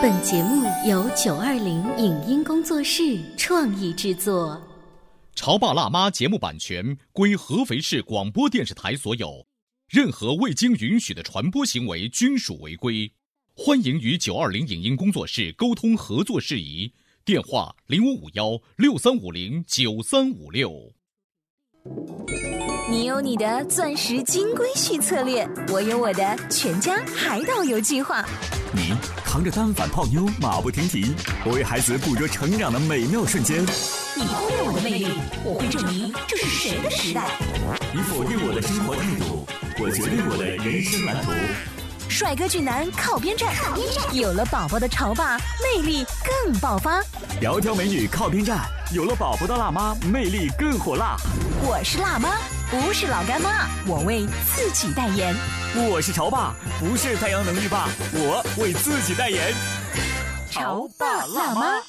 本节目由九二零影音工作室创意制作。《潮爸辣妈》节目版权归合肥市广播电视台所有，任何未经允许的传播行为均属违规。欢迎与九二零影音工作室沟通合作事宜，电话零五五幺六三五零九三五六。你有你的钻石金龟婿策略，我有我的全家海岛游计划。你扛着单反泡妞马不停蹄，我为孩子捕捉成长的美妙瞬间。你忽略我的魅力，我会证明这是谁的时代。你否定我的生活态度，我决定我的人生蓝图。帅哥俊男靠边站，有了宝宝的潮爸魅力更爆发。窈窕美女靠边站，有了宝宝的辣妈魅力更火辣。我是辣妈，不是老干妈，我为自己代言。我是潮爸，不是太阳能浴霸，我为自己代言。潮爸辣妈。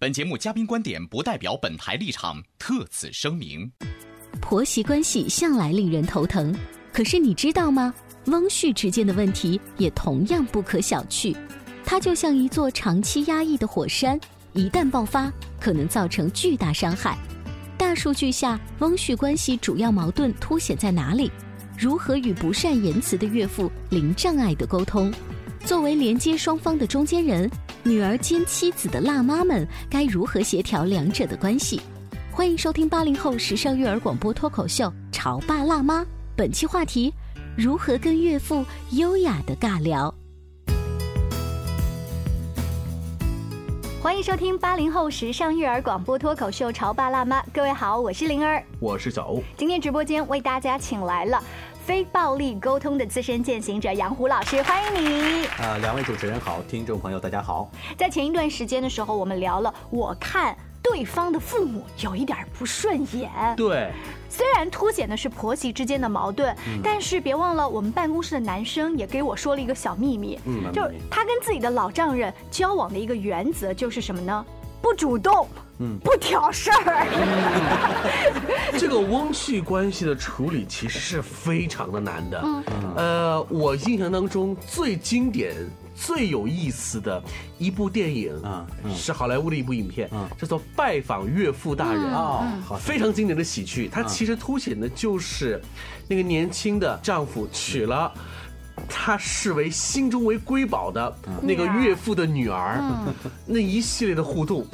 本节目嘉宾观点不代表本台立场，特此声明。婆媳关系向来令人头疼，可是你知道吗？翁婿之间的问题也同样不可小觑，它就像一座长期压抑的火山，一旦爆发，可能造成巨大伤害。大数据下，翁婿关系主要矛盾凸显在哪里？如何与不善言辞的岳父零障碍的沟通？作为连接双方的中间人，女儿兼妻子的辣妈们该如何协调两者的关系？欢迎收听八零后时尚育儿广播脱口秀《潮爸辣妈》，本期话题。如何跟岳父优雅的尬聊？欢迎收听八零后时尚育儿广播脱口秀《潮爸辣妈》，各位好，我是灵儿，我是小欧。今天直播间为大家请来了非暴力沟通的资深践行者杨虎老师，欢迎你。啊，两位主持人好，听众朋友大家好。在前一段时间的时候，我们聊了，我看对方的父母有一点不顺眼。对。虽然凸显的是婆媳之间的矛盾，但是别忘了，我们办公室的男生也给我说了一个小秘密，就是他跟自己的老丈人交往的一个原则就是什么呢？不主动，嗯，不挑事儿。这个翁婿关系的处理其实是非常的难的。呃，我印象当中最经典。最有意思的一部电影啊，是好莱坞的一部影片，叫做《拜访岳父大人》啊，非常经典的喜剧。它其实凸显的就是那个年轻的丈夫娶了他视为心中为瑰宝的那个岳父的女儿，那一系列的互动，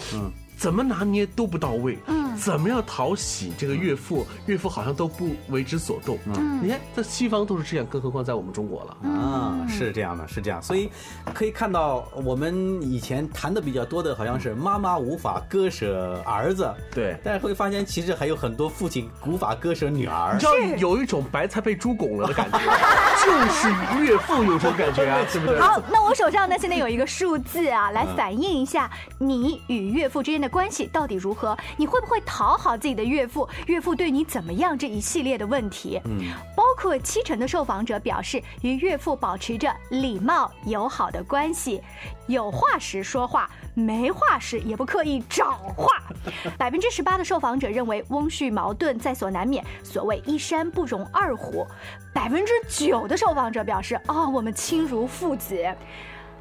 怎么拿捏都不到位。怎么样讨喜这个岳父？岳父好像都不为之所动。嗯，你看在西方都是这样，更何况在我们中国了啊？是这样的，是这样。所以可以看到，我们以前谈的比较多的，好像是妈妈无法割舍儿子。对，但是会发现，其实还有很多父亲无法割舍女儿。你知道有一种白菜被猪拱了的感觉，就是岳父有种感觉啊，是不是？好，那我手上呢，现在有一个数字啊，来反映一下你与岳父之间的关系到底如何？你会不会？讨好自己的岳父，岳父对你怎么样？这一系列的问题，嗯，包括七成的受访者表示与岳父保持着礼貌友好的关系，有话时说话，没话时也不刻意找话。百分之十八的受访者认为翁婿矛盾在所难免，所谓一山不容二虎。百分之九的受访者表示，哦，我们亲如父子。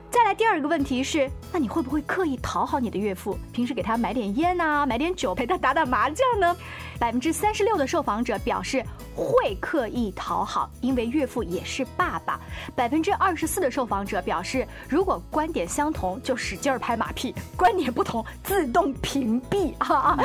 再来第二个问题是，那你会不会刻意讨好你的岳父？平时给他买点烟呐，买点酒，陪他打打麻将呢？百分之三十六的受访者表示会刻意讨好，因为岳父也是爸爸。百分之二十四的受访者表示，如果观点相同就使劲拍马屁，观点不同自动屏蔽。哈，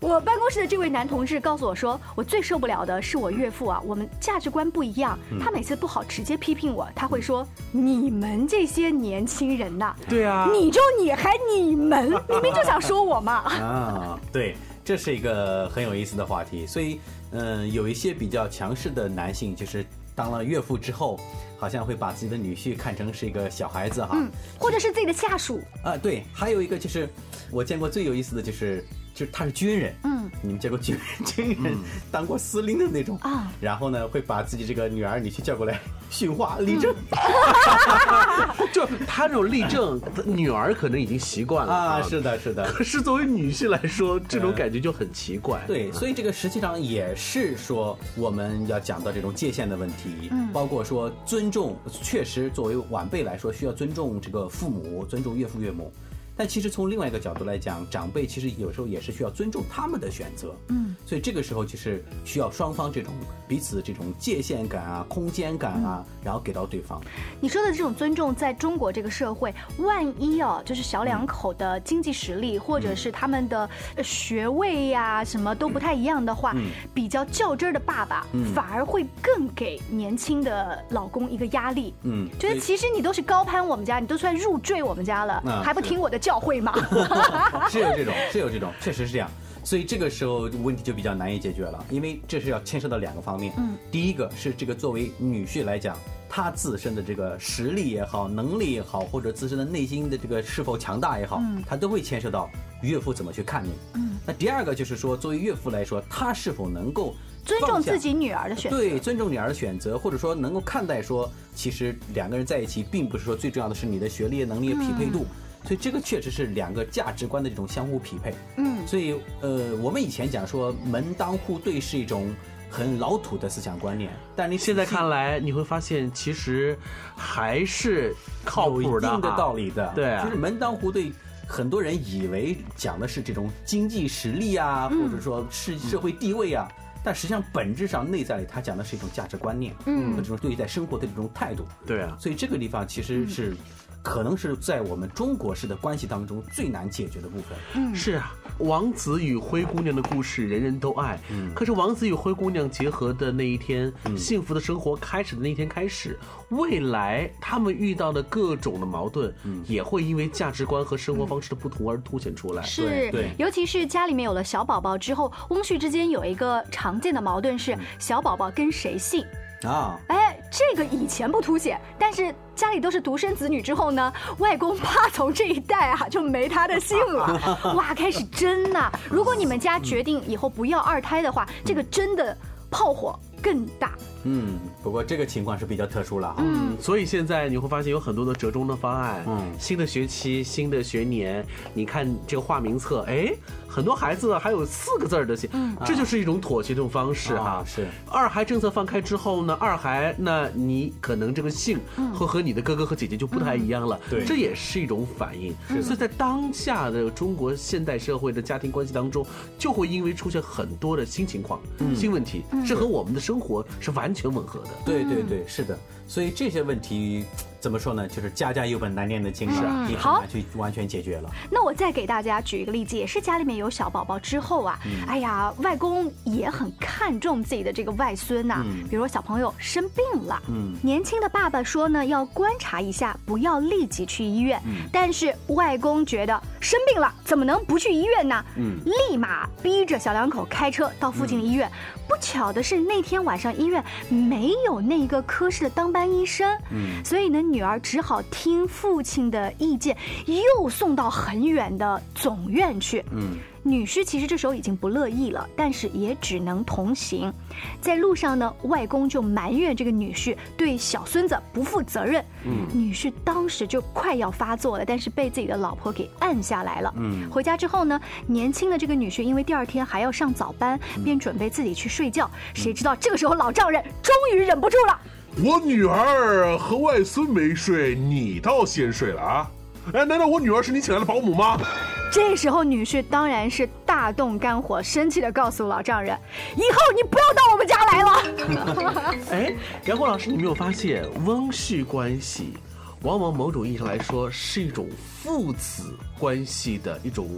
我办公室的这位男同志告诉我说，我最受不了的是我岳父啊，我们价值观不一样，他每次不好直接批评我，他会说你们这些年轻人呐，对啊，你就你还你们，明明就想说我嘛。啊，对。这是一个很有意思的话题，所以，嗯，有一些比较强势的男性，就是当了岳父之后，好像会把自己的女婿看成是一个小孩子哈，嗯，或者是自己的下属啊，对，还有一个就是我见过最有意思的就是，就是他是军人，嗯。你们见过军军人 当过司令的那种啊然后呢会把自己这个女儿女婿叫过来训话立正 就他这种立正，女儿可能已经习惯了啊，是的，是的。可 是作为女婿来说，这种感觉就很奇怪。对，所以这个实际上也是说我们要讲到这种界限的问题，嗯，包括说尊重，确实作为晚辈来说需要尊重这个父母，尊重岳父岳母。但其实从另外一个角度来讲，长辈其实有时候也是需要尊重他们的选择，嗯，所以这个时候就是需要双方这种彼此这种界限感啊、空间感啊，然后给到对方。你说的这种尊重，在中国这个社会，万一哦，就是小两口的经济实力，或者是他们的呃学位呀、什么都不太一样的话，比较较真儿的爸爸，反而会更给年轻的老公一个压力。嗯。觉得其实你都是高攀我们家，你都算入赘我们家了，还不听我的教会吗？是有这种，是有这种，确实是这样。所以这个时候问题就比较难以解决了，因为这是要牵涉到两个方面。嗯，第一个是这个作为女婿来讲，他自身的这个实力也好，能力也好，或者自身的内心的这个是否强大也好，他都会牵涉到岳父怎么去看你。嗯，那第二个就是说，作为岳父来说，他是否能够尊重自己女儿的选择。对，尊重女儿的选择，或者说能够看待说，其实两个人在一起，并不是说最重要的是你的学历、能力的匹配度。所以这个确实是两个价值观的这种相互匹配。嗯，所以呃，我们以前讲说门当户对是一种很老土的思想观念，但你现在看来，你会发现其实还是靠有一谱的、定的道。理的。对啊就是门当户对。很多人以为讲的是这种经济实力啊，或者说是社会地位啊，但实际上本质上内在里，他讲的是一种价值观念，嗯，和这种对待生活的这种态度。对啊，所以这个地方其实是，可能是在我们中国式的关系当中最难解决的部分。嗯是啊，王子与灰姑娘的故事人人都爱。嗯可是王子与灰姑娘结合的那一天，幸福的生活开始的那一天开始，未来他们遇到的各种的矛盾，也会因为价值观和生活方式的不同而凸显出来。是对对，尤其是家里面有了小宝宝之后，翁婿之间有一个常见的矛盾是小宝宝跟谁姓。啊，哎，这个以前不凸显，但是家里都是独生子女之后呢，外公怕从这一代啊就没他的姓了，哇，开始争呐、如果你们家决定以后不要二胎的话，这个争的炮火更大。嗯，不过这个情况是比较特殊了哈。嗯，所以现在你会发现有很多的折中的方案。嗯新的学期、新的学年，你看这个化名册，哎，很多孩子还有四个字儿的姓，这就是一种妥协这种方式哈。啊是二孩政策放开之后呢，二孩那你可能这个姓会和你的哥哥和姐姐就不太一样了，对这也是一种反应。所以在当下的中国现代社会的家庭关系当中，就会因为出现很多的新情况、新问题，这和我们的生活是完全吻合的。对对对，是的。所以这些问题怎么说呢？就是家家有本难念的经是啊，你很好难去完全解决了。那我再给大家举一个例子，也是家里面有小宝宝之后啊，哎呀，外公也很看重自己的这个外孙呐、比如说小朋友生病了，嗯年轻的爸爸说呢，要观察一下，不要立即去医院。但是外公觉得生病了，怎么能不去医院呢？嗯立马逼着小两口开车到附近的医院。不巧的是，那天晚上医院没有那个科室的当班医生，嗯所以呢，女儿只好听父亲的意见，又送到很远的总院去。嗯女婿其实这时候已经不乐意了，但是也只能同行。在路上呢，外公就埋怨这个女婿对小孙子不负责任。嗯，女婿当时就快要发作了，但是被自己的老婆给按下来了。嗯回家之后呢，年轻的这个女婿因为第二天还要上早班，便准备自己去睡觉。谁知道这个时候老丈人终于忍不住了。我女儿和外孙没睡，你倒先睡了啊？哎，难道我女儿是你请来的保姆吗？这时候，女婿当然是大动肝火，生气的告诉老丈人：“以后你不要到我们家来了。哎，杨红老师，你没有发现翁婿关系，往往某种意义上来说是一种父子关系的一种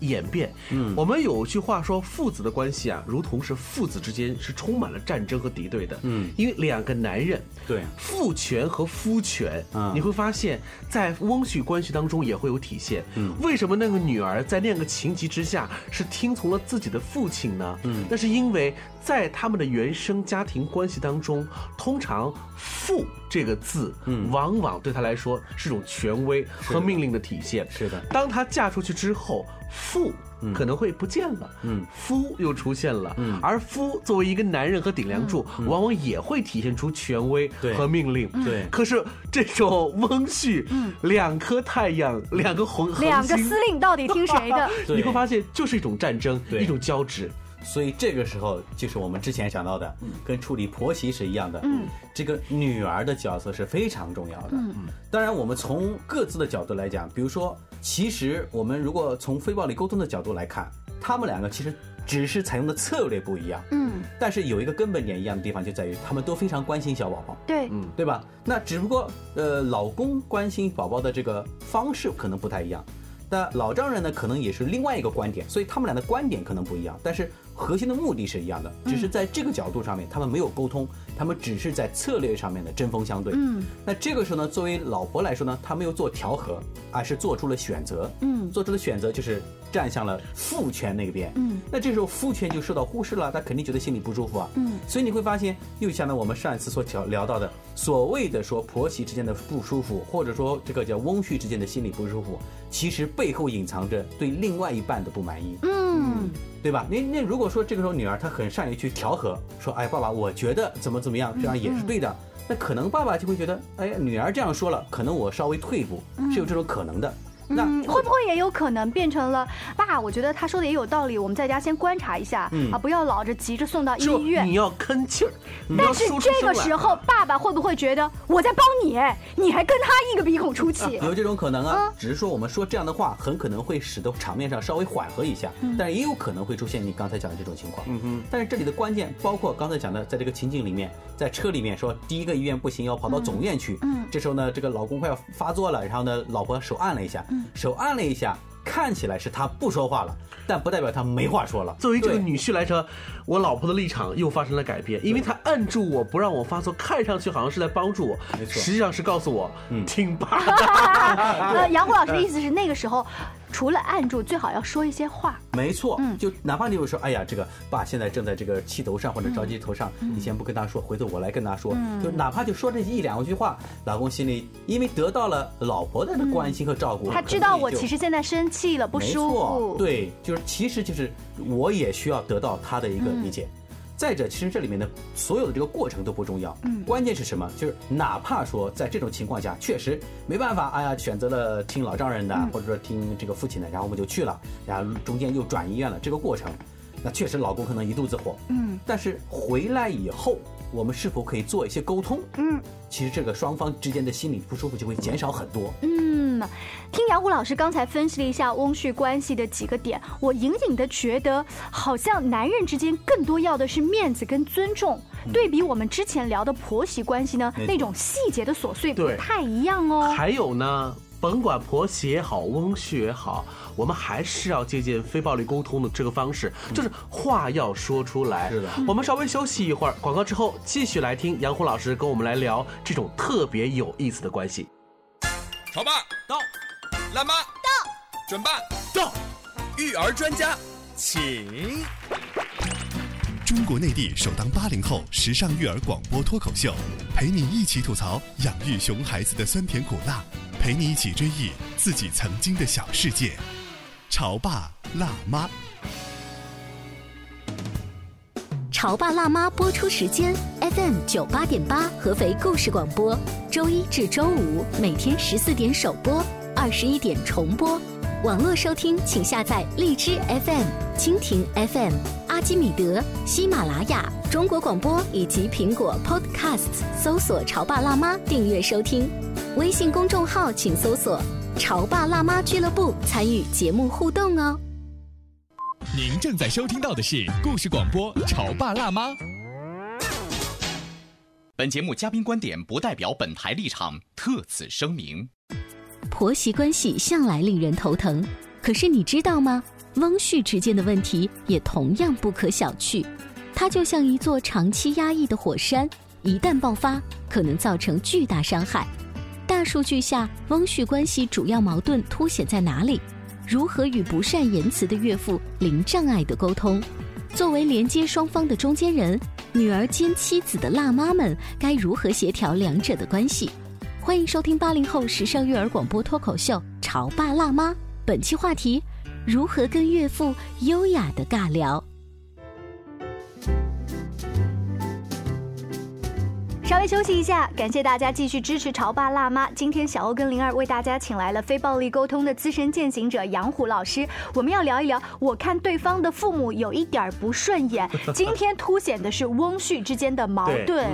演变。嗯，我们有句话说，父子的关系啊，如同是父子之间是充满了战争和敌对的。嗯因为两个男人，对父权和夫权，嗯你会发现在翁婿关系当中也会有体现。嗯为什么那个女儿在那样个情急之下是听从了自己的父亲呢？嗯那是因为在他们的原生家庭关系当中，通常“父”这个字，嗯往往对他来说是一种权威和命令的体现。是的当她嫁出去之后，父可能会不见了，嗯，夫又出现了，嗯，而夫作为一个男人和顶梁柱，往往也会体现出权威和命令，对。可是这种翁婿，嗯，两颗太阳，两个红，两个司令到底听谁的？你会发现就是一种战争，一种交织。所以这个时候就是我们之前讲到的，跟处理婆媳是一样的。嗯，这个女儿的角色是非常重要的。嗯，当然我们从各自的角度来讲，比如说，其实我们如果从非暴力沟通的角度来看，他们两个其实只是采用的策略不一样。嗯，但是有一个根本点一样的地方就在于，他们都非常关心小宝宝。对，嗯，对吧？那只不过呃，老公关心宝宝的这个方式可能不太一样，那老丈人呢，可能也是另外一个观点，所以他们俩的观点可能不一样，但是。核心的目的是一样的，只是在这个角度上面，他们没有沟通，他们只是在策略上面的针锋相对。嗯，那这个时候呢，作为老婆来说呢，她没有做调和，而是做出了选择。嗯，做出的选择就是站向了父权那边。嗯，那这时候父权就受到忽视了，他肯定觉得心里不舒服啊。嗯，所以你会发现，又像呢我们上一次所聊聊到的，所谓的说婆媳之间的不舒服，或者说这个叫翁婿之间的心理不舒服，其实背后隐藏着对另外一半的不满意。嗯。对吧？那那如果说这个时候女儿她很善于去调和，说哎爸爸，我觉得怎么怎么样，这样也是对的。那可能爸爸就会觉得，哎女儿这样说了，可能我稍微退一步，是有这种可能的。那会不会也有可能变成了爸？我觉得他说的也有道理，我们在家先观察一下啊，不要老着急着送到医院。你要吭气儿。但是这个时候，爸爸会不会觉得我在帮你，你还跟他一个鼻孔出气？有这种可能啊，只是说我们说这样的话，很可能会使得场面上稍微缓和一下，但也有可能会出现你刚才讲的这种情况。嗯哼。但是这里的关键包括刚才讲的，在这个情景里面，在车里面说第一个医院不行，要跑到总院去。嗯。这时候呢，这个老公快要发作了，然后呢，老婆手按了一下。手按了一下，看起来是他不说话了，但不代表他没话说了。作为这个女婿来说，我老婆的立场又发生了改变，因为她按住我不让我发作，看上去好像是在帮助我，实际上是告诉我，嗯，听爸。呃，杨虎老师的意思是那个时候。除了按住，最好要说一些话。没错，嗯，就哪怕你有说，哎呀，这个爸现在正在这个气头上或者着急头上，你先不跟他说，回头我来跟他说。就哪怕就说这一两句话，老公心里因为得到了老婆的关心和照顾，他知道我其实现在生气了，不舒服。对，就是其实就是我也需要得到他的一个理解。再者，其实这里面的所有的这个过程都不重要，嗯，关键是什么？就是哪怕说在这种情况下，确实没办法，哎呀，选择了听老丈人的，或者说听这个父亲的，然后我们就去了，然后中间又转医院了，这个过程，那确实老公可能一肚子火，嗯，但是回来以后。我们是否可以做一些沟通？嗯，其实这个双方之间的心理不舒服就会减少很多。嗯，听杨虎老师刚才分析了一下翁婿关系的几个点，我隐隐的觉得，好像男人之间更多要的是面子跟尊重，对比我们之前聊的婆媳关系呢，那种细节的琐碎不太一样哦。还有呢？甭管婆媳也好，翁婿也好，我们还是要借鉴非暴力沟通的这个方式，就是话要说出来。是的，我们稍微休息一会儿，广告之后继续来听杨虎老师跟我们来聊这种特别有意思的关系。潮爸到，辣妈到，准爸到，育儿专家请。中国内地首档八零后时尚育儿广播脱口秀，陪你一起吐槽养育熊孩子的酸甜苦辣。陪你一起追忆自己曾经的小世界，潮爸辣妈。潮爸辣妈播出时间：FM 九八点八，合肥故事广播，周一至周五每天十四点首播，二十一点重播。网络收听，请下载荔枝 FM、蜻蜓 FM、阿基米德、喜马拉雅、中国广播以及苹果 Podcasts，搜索“潮爸辣妈”，订阅收听。微信公众号请搜索“潮爸辣妈俱乐部”，参与节目互动哦。您正在收听到的是故事广播《潮爸辣妈》。本节目嘉宾观点不代表本台立场，特此声明。婆媳关系向来令人头疼，可是你知道吗？翁婿之间的问题也同样不可小觑，它就像一座长期压抑的火山，一旦爆发，可能造成巨大伤害。大数据下，翁婿关系主要矛盾凸显在哪里？如何与不善言辞的岳父零障碍的沟通？作为连接双方的中间人，女儿兼妻子的辣妈们该如何协调两者的关系？欢迎收听八零后时尚育儿广播脱口秀《潮爸辣妈》，本期话题：如何跟岳父优雅的尬聊。稍微休息一下，感谢大家继续支持潮爸辣妈。今天小欧跟灵儿为大家请来了非暴力沟通的资深践行者杨虎老师，我们要聊一聊，我看对方的父母有一点不顺眼。今天凸显的是翁婿之间的矛盾。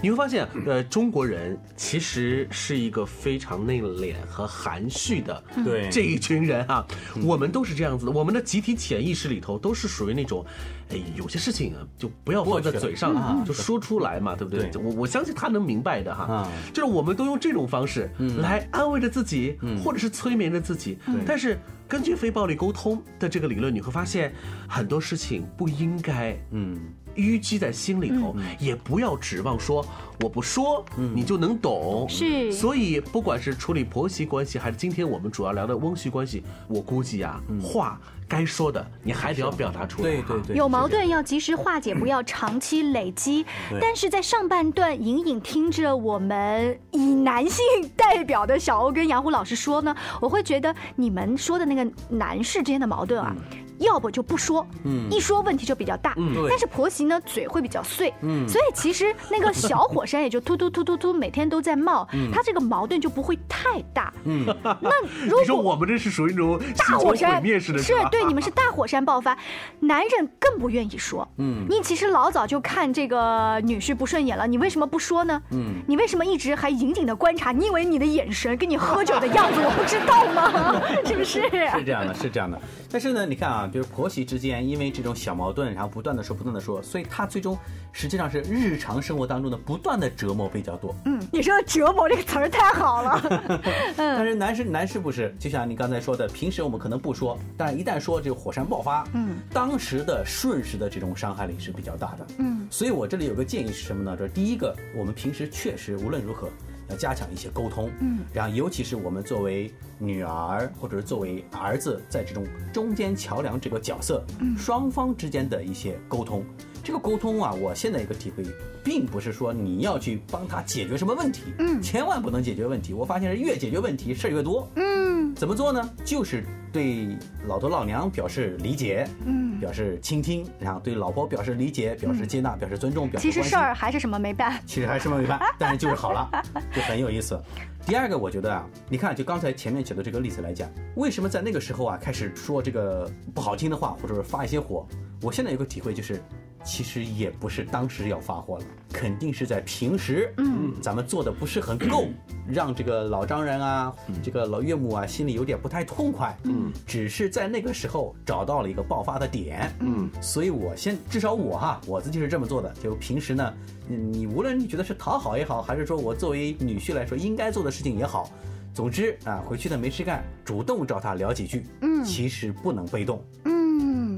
你会发现，呃，中国人其实是一个非常内敛和含蓄的，对这一群人啊，我们都是这样子的，我们的集体潜意识里头都是属于那种。哎，有些事情啊，就不要放在嘴上啊，就说出来嘛，对不对？我我相信他能明白的哈。就是我们都用这种方式来安慰着自己，或者是催眠着自己。但是根据非暴力沟通的这个理论，你会发现很多事情不应该嗯淤积在心里头，也不要指望说我不说你就能懂。是。所以不管是处理婆媳关系，还是今天我们主要聊的翁婿关系，我估计啊话。该说的你还得要表达出来，对对对，有矛盾要及时化解，不要长期累积。但是在上半段隐隐听着我们以男性代表的小欧跟杨虎老师说呢，我会觉得你们说的那个男士之间的矛盾啊。要不就不说，嗯，一说问题就比较大，嗯，但是婆媳呢嘴会比较碎，嗯，所以其实那个小火山也就突突突突突每天都在冒，嗯，它这个矛盾就不会太大，嗯，那 如果你说我们这是属于那种大火山灭式的，是对你们是大火山爆发，男人更不愿意说，嗯，你其实老早就看这个女婿不顺眼了，你为什么不说呢？嗯，你为什么一直还隐隐的观察？你以为你的眼神跟你喝酒的样子我不知道吗？是不是？是这样的，是这样的，但是呢，你看啊。就是婆媳之间，因为这种小矛盾，然后不断的说，不断的说，所以他最终实际上是日常生活当中的不断的折磨比较多。嗯，你说“折磨”这个词儿太好了。但是男士男士不是，就像你刚才说的，平时我们可能不说，但是一旦说，这个火山爆发，嗯，当时的瞬时的这种伤害力是比较大的。嗯，所以我这里有个建议是什么呢？就是第一个，我们平时确实无论如何。要加强一些沟通，嗯，然后尤其是我们作为女儿或者是作为儿子，在这种中间桥梁这个角色，嗯，双方之间的一些沟通，这个沟通啊，我现在一个体会，并不是说你要去帮他解决什么问题，嗯，千万不能解决问题，我发现是越解决问题事儿越多，嗯，怎么做呢？就是。对老头老娘表示理解，嗯，表示倾听，然后对老婆表示理解，表示接纳，表示尊重，表示其实事儿还是什么没办，其实还是什么没办，但是就是好了，就很有意思。第二个，我觉得啊，你看，就刚才前面举的这个例子来讲，为什么在那个时候啊开始说这个不好听的话，或者是发一些火？我现在有个体会就是。其实也不是当时要发货了，肯定是在平时，嗯，咱们做的不是很够，让这个老丈人啊，这个老岳母啊，心里有点不太痛快，嗯，只是在那个时候找到了一个爆发的点，嗯，所以我先至少我哈，我自己是这么做的，就平时呢，你无论你觉得是讨好也好，还是说我作为女婿来说应该做的事情也好，总之啊，回去呢没事干，主动找他聊几句，嗯，其实不能被动，嗯。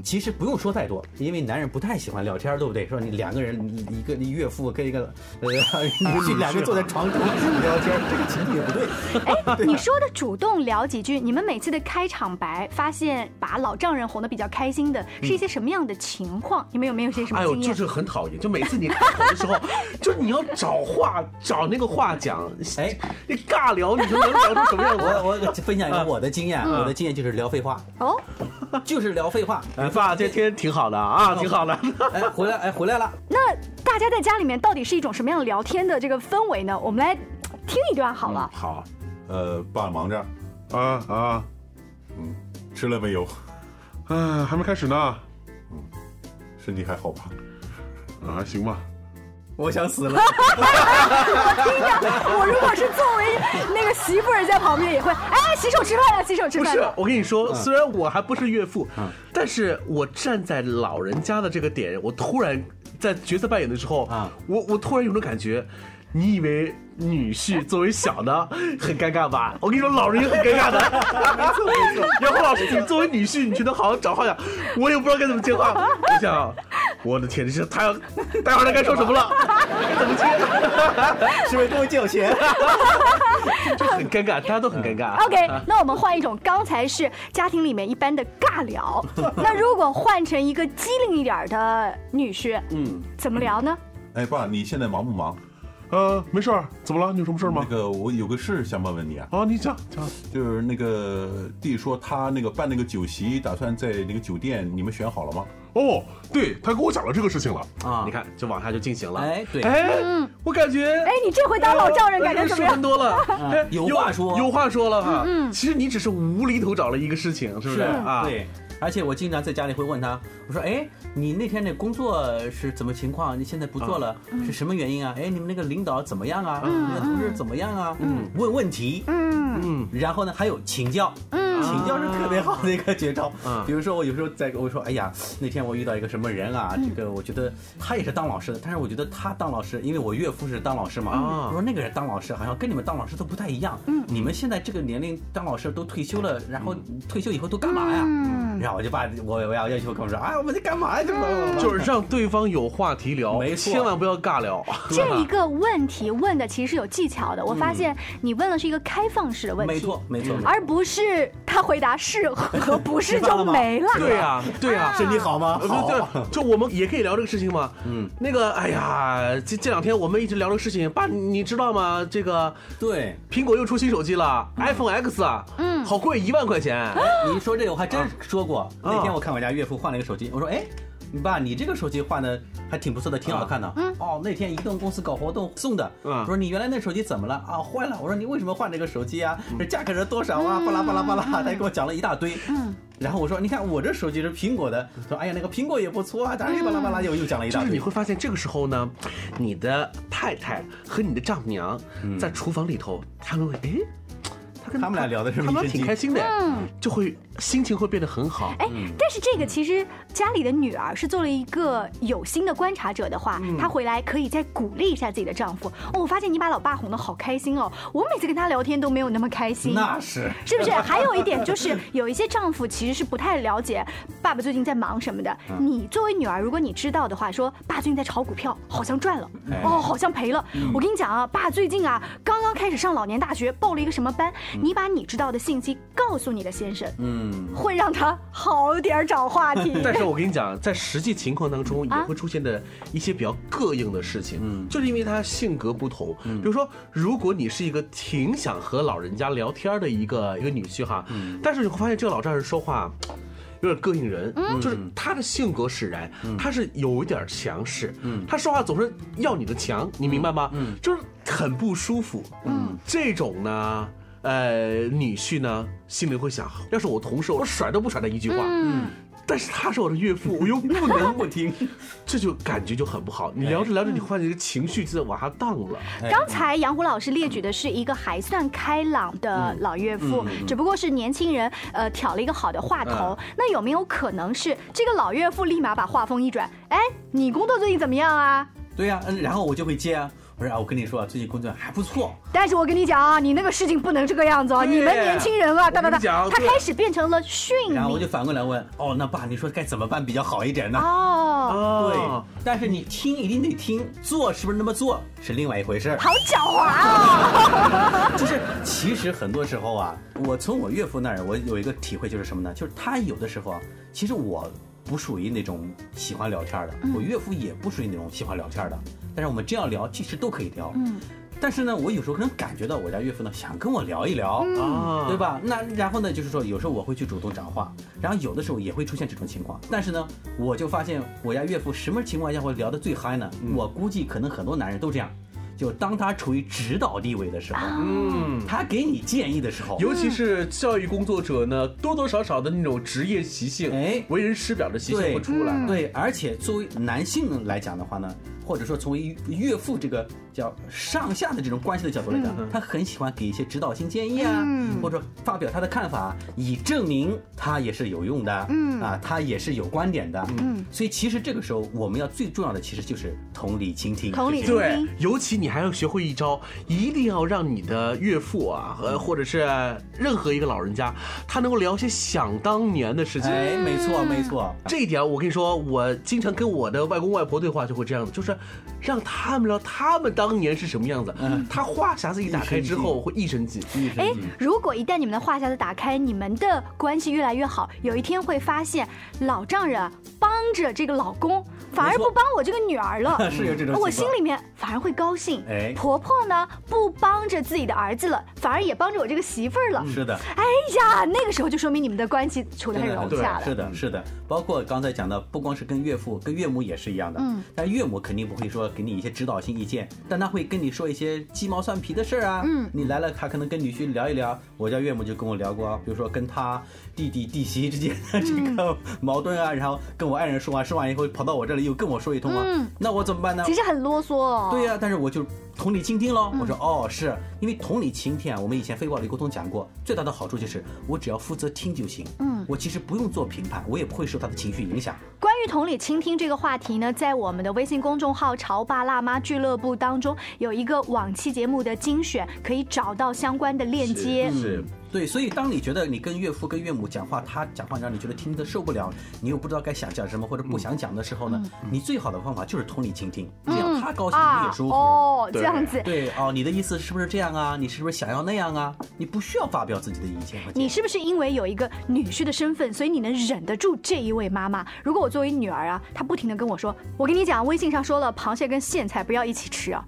其实不用说太多，因为男人不太喜欢聊天，对不对？说你两个人，你一个你岳父跟一个呃女婿，两个人坐在床头聊天，这个情景也不对。哎，你说的主动聊几句，你们每次的开场白，发现把老丈人哄得比较开心的，是一些什么样的情况？你们有没有些什么？哎呦，就是很讨厌，就每次你开口的时候，就你要找话找那个话讲，哎，你尬聊，你说能聊出什么样？我我分享一个我的经验，我的经验就是聊废话。哦，就是聊废话。爸，这天挺好的啊，挺好的。哎，回来，哎，回来了。那大家在家里面到底是一种什么样聊天的这个氛围呢？我们来听一段好了。好，呃，爸忙着，啊啊，嗯，吃了没有？啊，还没开始呢。嗯，身体还好吧？啊，还行吧。我想死了！我听着，我如果是作为那个媳妇儿在旁边，也会哎，洗手吃饭了，洗手吃饭。不是，我跟你说，虽然我还不是岳父，但是我站在老人家的这个点，我突然在角色扮演的时候啊，我我突然有种感觉，你以为？女婿作为小的 很尴尬吧？我跟你说，老人也很尴尬的。没 错没错。杨红老师，你作为女婿，你觉得好好找话讲，我也不知道该怎么接话。我想，我的天，这是他要待会儿他该说什么了？怎么接？是不是跟我借我钱？就很尴尬，大家都很尴尬。OK，那我们换一种，刚才是家庭里面一般的尬聊，那如果换成一个机灵一点的女婿，嗯，怎么聊呢？哎，爸，你现在忙不忙？呃，没事儿，怎么了？你有什么事儿吗？那个，我有个事想问问你啊。啊，你讲讲。就是那个弟说他那个办那个酒席，打算在那个酒店，你们选好了吗？哦，对他跟我讲了这个事情了啊，你看，就往下就进行了。哎，对，哎，我感觉，哎，你这回当老丈人感觉怎么样？多了，有话说，有话说了哈。嗯，其实你只是无厘头找了一个事情，是不是啊？对。而且我经常在家里会问他，我说：“哎，你那天的工作是怎么情况？你现在不做了，是什么原因啊？哎，你们那个领导怎么样啊？你的同事怎么样啊？嗯，问问题，嗯嗯，然后呢，还有请教，嗯，请教是特别好的一个绝招。嗯，比如说我有时候在我说，哎呀，那天我遇到一个什么人啊？这个我觉得他也是当老师的，但是我觉得他当老师，因为我岳父是当老师嘛。啊，我说那个人当老师好像跟你们当老师都不太一样。嗯，你们现在这个年龄当老师都退休了，然后退休以后都干嘛呀？嗯，然后。我就把我我要要求跟我说，哎，我们在干嘛呀？就是让对方有话题聊，没错，千万不要尬聊。这一个问题问的其实是有技巧的。我发现你问的是一个开放式的问题，没错没错，而不是他回答是和 不是就没了。对呀对呀，身体好吗？好。就我们也可以聊这个事情嘛。嗯，那个，哎呀，这这两天我们一直聊这个事情，爸，你知道吗？这个对，苹果又出新手机了，iPhone X 啊，嗯，好贵，一万块钱。你说这个我还真说过。那天我看我家岳父换了一个手机，我说：“哎，你爸，你这个手机换的还挺不错的，挺好看的。”嗯，哦，那天移动公司搞活动送的。嗯，我说你原来那手机怎么了？啊，坏了。我说你为什么换这个手机啊？这价格是多少啊？巴拉巴拉巴拉，他给我讲了一大堆。嗯，然后我说你看我这手机是苹果的，说哎呀那个苹果也不错啊，当然巴拉巴拉又又讲了一大堆。就是你会发现这个时候呢，你的太太和你的丈母娘在厨房里头，他们会哎。他们俩聊的是，他们挺开心的，嗯，就会心情会变得很好。哎，但是这个其实家里的女儿是做了一个有心的观察者的话，她回来可以再鼓励一下自己的丈夫。哦，我发现你把老爸哄得好开心哦，我每次跟他聊天都没有那么开心。那是，是不是？还有一点就是，有一些丈夫其实是不太了解爸爸最近在忙什么的。你作为女儿，如果你知道的话，说爸最近在炒股票，好像赚了，哦，好像赔了。我跟你讲啊，爸最近啊刚刚开始上老年大学，报了一个什么班。你把你知道的信息告诉你的先生，嗯，会让他好点找话题。但是我跟你讲，在实际情况当中也会出现的一些比较膈应的事情，嗯，就是因为他性格不同。比如说，如果你是一个挺想和老人家聊天的一个一个女婿哈，嗯，但是你会发现这个老丈人说话有点膈应人，嗯，就是他的性格使然，嗯。他是有一点强势，嗯，他说话总是要你的强，你明白吗？嗯，就是很不舒服，嗯，这种呢。呃，女婿呢，心里会想，要是我同事，我甩都不甩他一句话。嗯，但是他是我的岳父，我又不能不听，这就感觉就很不好。你聊着聊着，你发现这个情绪就在往下荡了。刚才杨虎老师列举的是一个还算开朗的老岳父，只不过是年轻人呃挑了一个好的话头。那有没有可能是这个老岳父立马把话锋一转？哎，你工作最近怎么样啊？对呀，嗯，然后我就会接啊。不是啊，我跟你说啊，最近工作还不错。但是我跟你讲啊，你那个事情不能这个样子啊。你们年轻人啊，哒哒哒，他开始变成了训。然后我就反过来问，哦，那爸，你说该怎么办比较好一点呢？哦，对。但是你听一定得听，做是不是那么做是另外一回事。好狡猾啊！就是其实很多时候啊，我从我岳父那儿，我有一个体会，就是什么呢？就是他有的时候啊，其实我。不属于那种喜欢聊天的，我岳父也不属于那种喜欢聊天的，但是我们这样聊其实都可以聊。嗯，但是呢，我有时候可能感觉到我家岳父呢想跟我聊一聊，啊，对吧？那然后呢，就是说有时候我会去主动讲话，然后有的时候也会出现这种情况。但是呢，我就发现我家岳父什么情况下会聊得最嗨呢？我估计可能很多男人都这样。就当他处于指导地位的时候，嗯，他给你建议的时候，尤其是教育工作者呢，多多少少的那种职业习性，哎，为人师表的习性会出来。对，而且作为男性来讲的话呢。或者说，从岳父这个叫上下的这种关系的角度来讲，他很喜欢给一些指导性建议啊，或者发表他的看法，以证明他也是有用的，嗯啊，他也是有观点的，嗯。所以其实这个时候，我们要最重要的其实就是同理倾听。同理倾听。对，尤其你还要学会一招，一定要让你的岳父啊，和或者是任何一个老人家，他能够聊些想当年的事情。哎，没错没错。这一点我跟你说，我经常跟我的外公外婆对话就会这样子，就是。让他们聊他们当年是什么样子。嗯，他话匣子一打开之后会一声惊。哎，如果一旦你们的话匣子打开，你们的关系越来越好，有一天会发现老丈人帮着这个老公，反而不帮我这个女儿了。是有这种。我心里面反而会高兴。哎，婆婆呢不帮着自己的儿子了，反而也帮着我这个媳妇儿了。是的。哎呀，那个时候就说明你们的关系处得很融洽了。是的，是的。包括刚才讲的，不光是跟岳父，跟岳母也是一样的。嗯。但岳母肯定不会说给你一些指导性意见，但他会跟你说一些鸡毛蒜皮的事儿啊。嗯。你来了，他可能跟女婿聊一聊。我家岳母就跟我聊过，比如说跟他弟弟弟媳之间的这个 矛盾啊，然后跟我爱人说完，说完以后跑到我这里又跟我说一通啊。嗯。那我怎么办呢？其实很啰嗦。对呀，但是我就。同理倾听喽，我说哦，是因为同理倾听啊。我们以前非暴力沟通讲过，最大的好处就是我只要负责听就行。嗯，我其实不用做评判，我也不会受他的情绪影响。关于同理倾听这个话题呢，在我们的微信公众号“潮爸辣妈俱乐部”当中有一个往期节目的精选，可以找到相关的链接。是。对，所以当你觉得你跟岳父、跟岳母讲话，他讲话让你觉得听得受不了，你又不知道该想讲什么或者不想讲的时候呢，你最好的方法就是同理倾听，这样他高兴你也舒服。哦，这样子。对哦，你的意思是不是这样啊？你是不是想要那样啊？你不需要发表自己的意见。你是不是因为有一个女婿的身份，所以你能忍得住这一位妈妈？如果我作为女儿啊，她不停的跟我说，我跟你讲，微信上说了，螃蟹跟苋菜不要一起吃啊。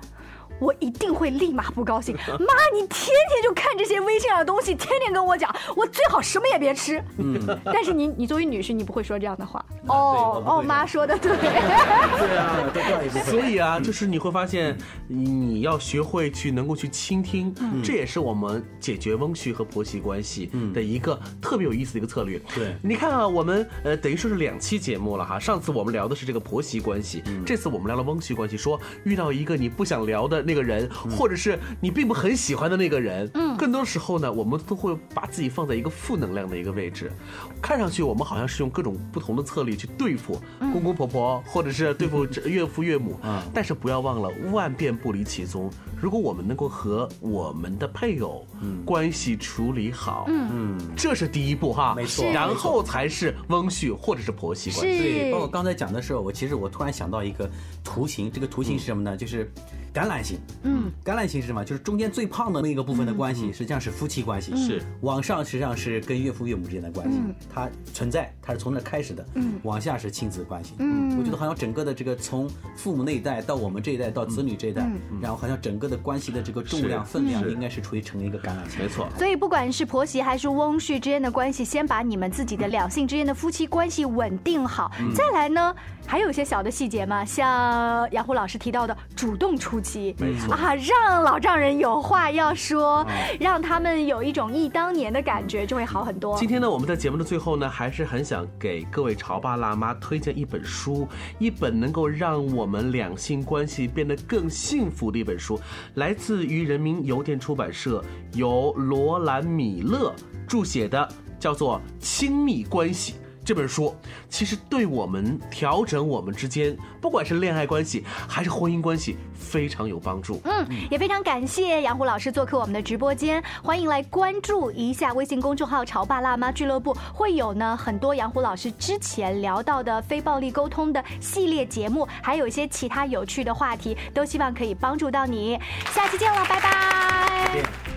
我一定会立马不高兴，妈，你天天就看这些微信上的东西，天天跟我讲，我最好什么也别吃。嗯，但是你，你作为女婿，你不会说这样的话。哦哦，妈说的对。对啊，都怪一所以啊，就是你会发现，你要学会去能够去倾听，这也是我们解决翁婿和婆媳关系的一个特别有意思的一个策略。对，你看啊，我们呃等于说是两期节目了哈。上次我们聊的是这个婆媳关系，这次我们聊了翁婿关系，说遇到一个你不想聊的。那个人，或者是你并不很喜欢的那个人，嗯，更多时候呢，我们都会把自己放在一个负能量的一个位置，看上去我们好像是用各种不同的策略去对付公公婆婆，或者是对付岳父岳母，嗯，但是不要忘了，万变不离其宗。如果我们能够和我们的配偶关系处理好，嗯，这是第一步哈，没错，然后才是翁婿或者是婆媳关系。对，包括刚才讲的时候，我其实我突然想到一个图形，这个图形是什么呢？就是。橄榄型，嗯，橄榄型是什么？就是中间最胖的那个部分的关系，实际上是夫妻关系。是，往上实际上是跟岳父岳母之间的关系，它存在，它是从那开始的。嗯，往下是亲子关系。嗯，我觉得好像整个的这个从父母那一代到我们这一代到子女这一代，然后好像整个的关系的这个重量分量应该是处于成一个橄榄型。没错。所以不管是婆媳还是翁婿之间的关系，先把你们自己的两性之间的夫妻关系稳定好，再来呢，还有一些小的细节嘛，像杨虎老师提到的主动出击。没错。啊，让老丈人有话要说，让他们有一种忆当年的感觉，就会好很多。今天呢，我们在节目的最后呢，还是很想给各位潮爸辣妈推荐一本书，一本能够让我们两性关系变得更幸福的一本书，来自于人民邮电出版社，由罗兰米勒著写的，叫做《亲密关系》。这本书其实对我们调整我们之间，不管是恋爱关系还是婚姻关系，非常有帮助。嗯，也非常感谢杨虎老师做客我们的直播间，欢迎来关注一下微信公众号“潮爸辣妈俱乐部”，会有呢很多杨虎老师之前聊到的非暴力沟通的系列节目，还有一些其他有趣的话题，都希望可以帮助到你。下期见了，拜拜。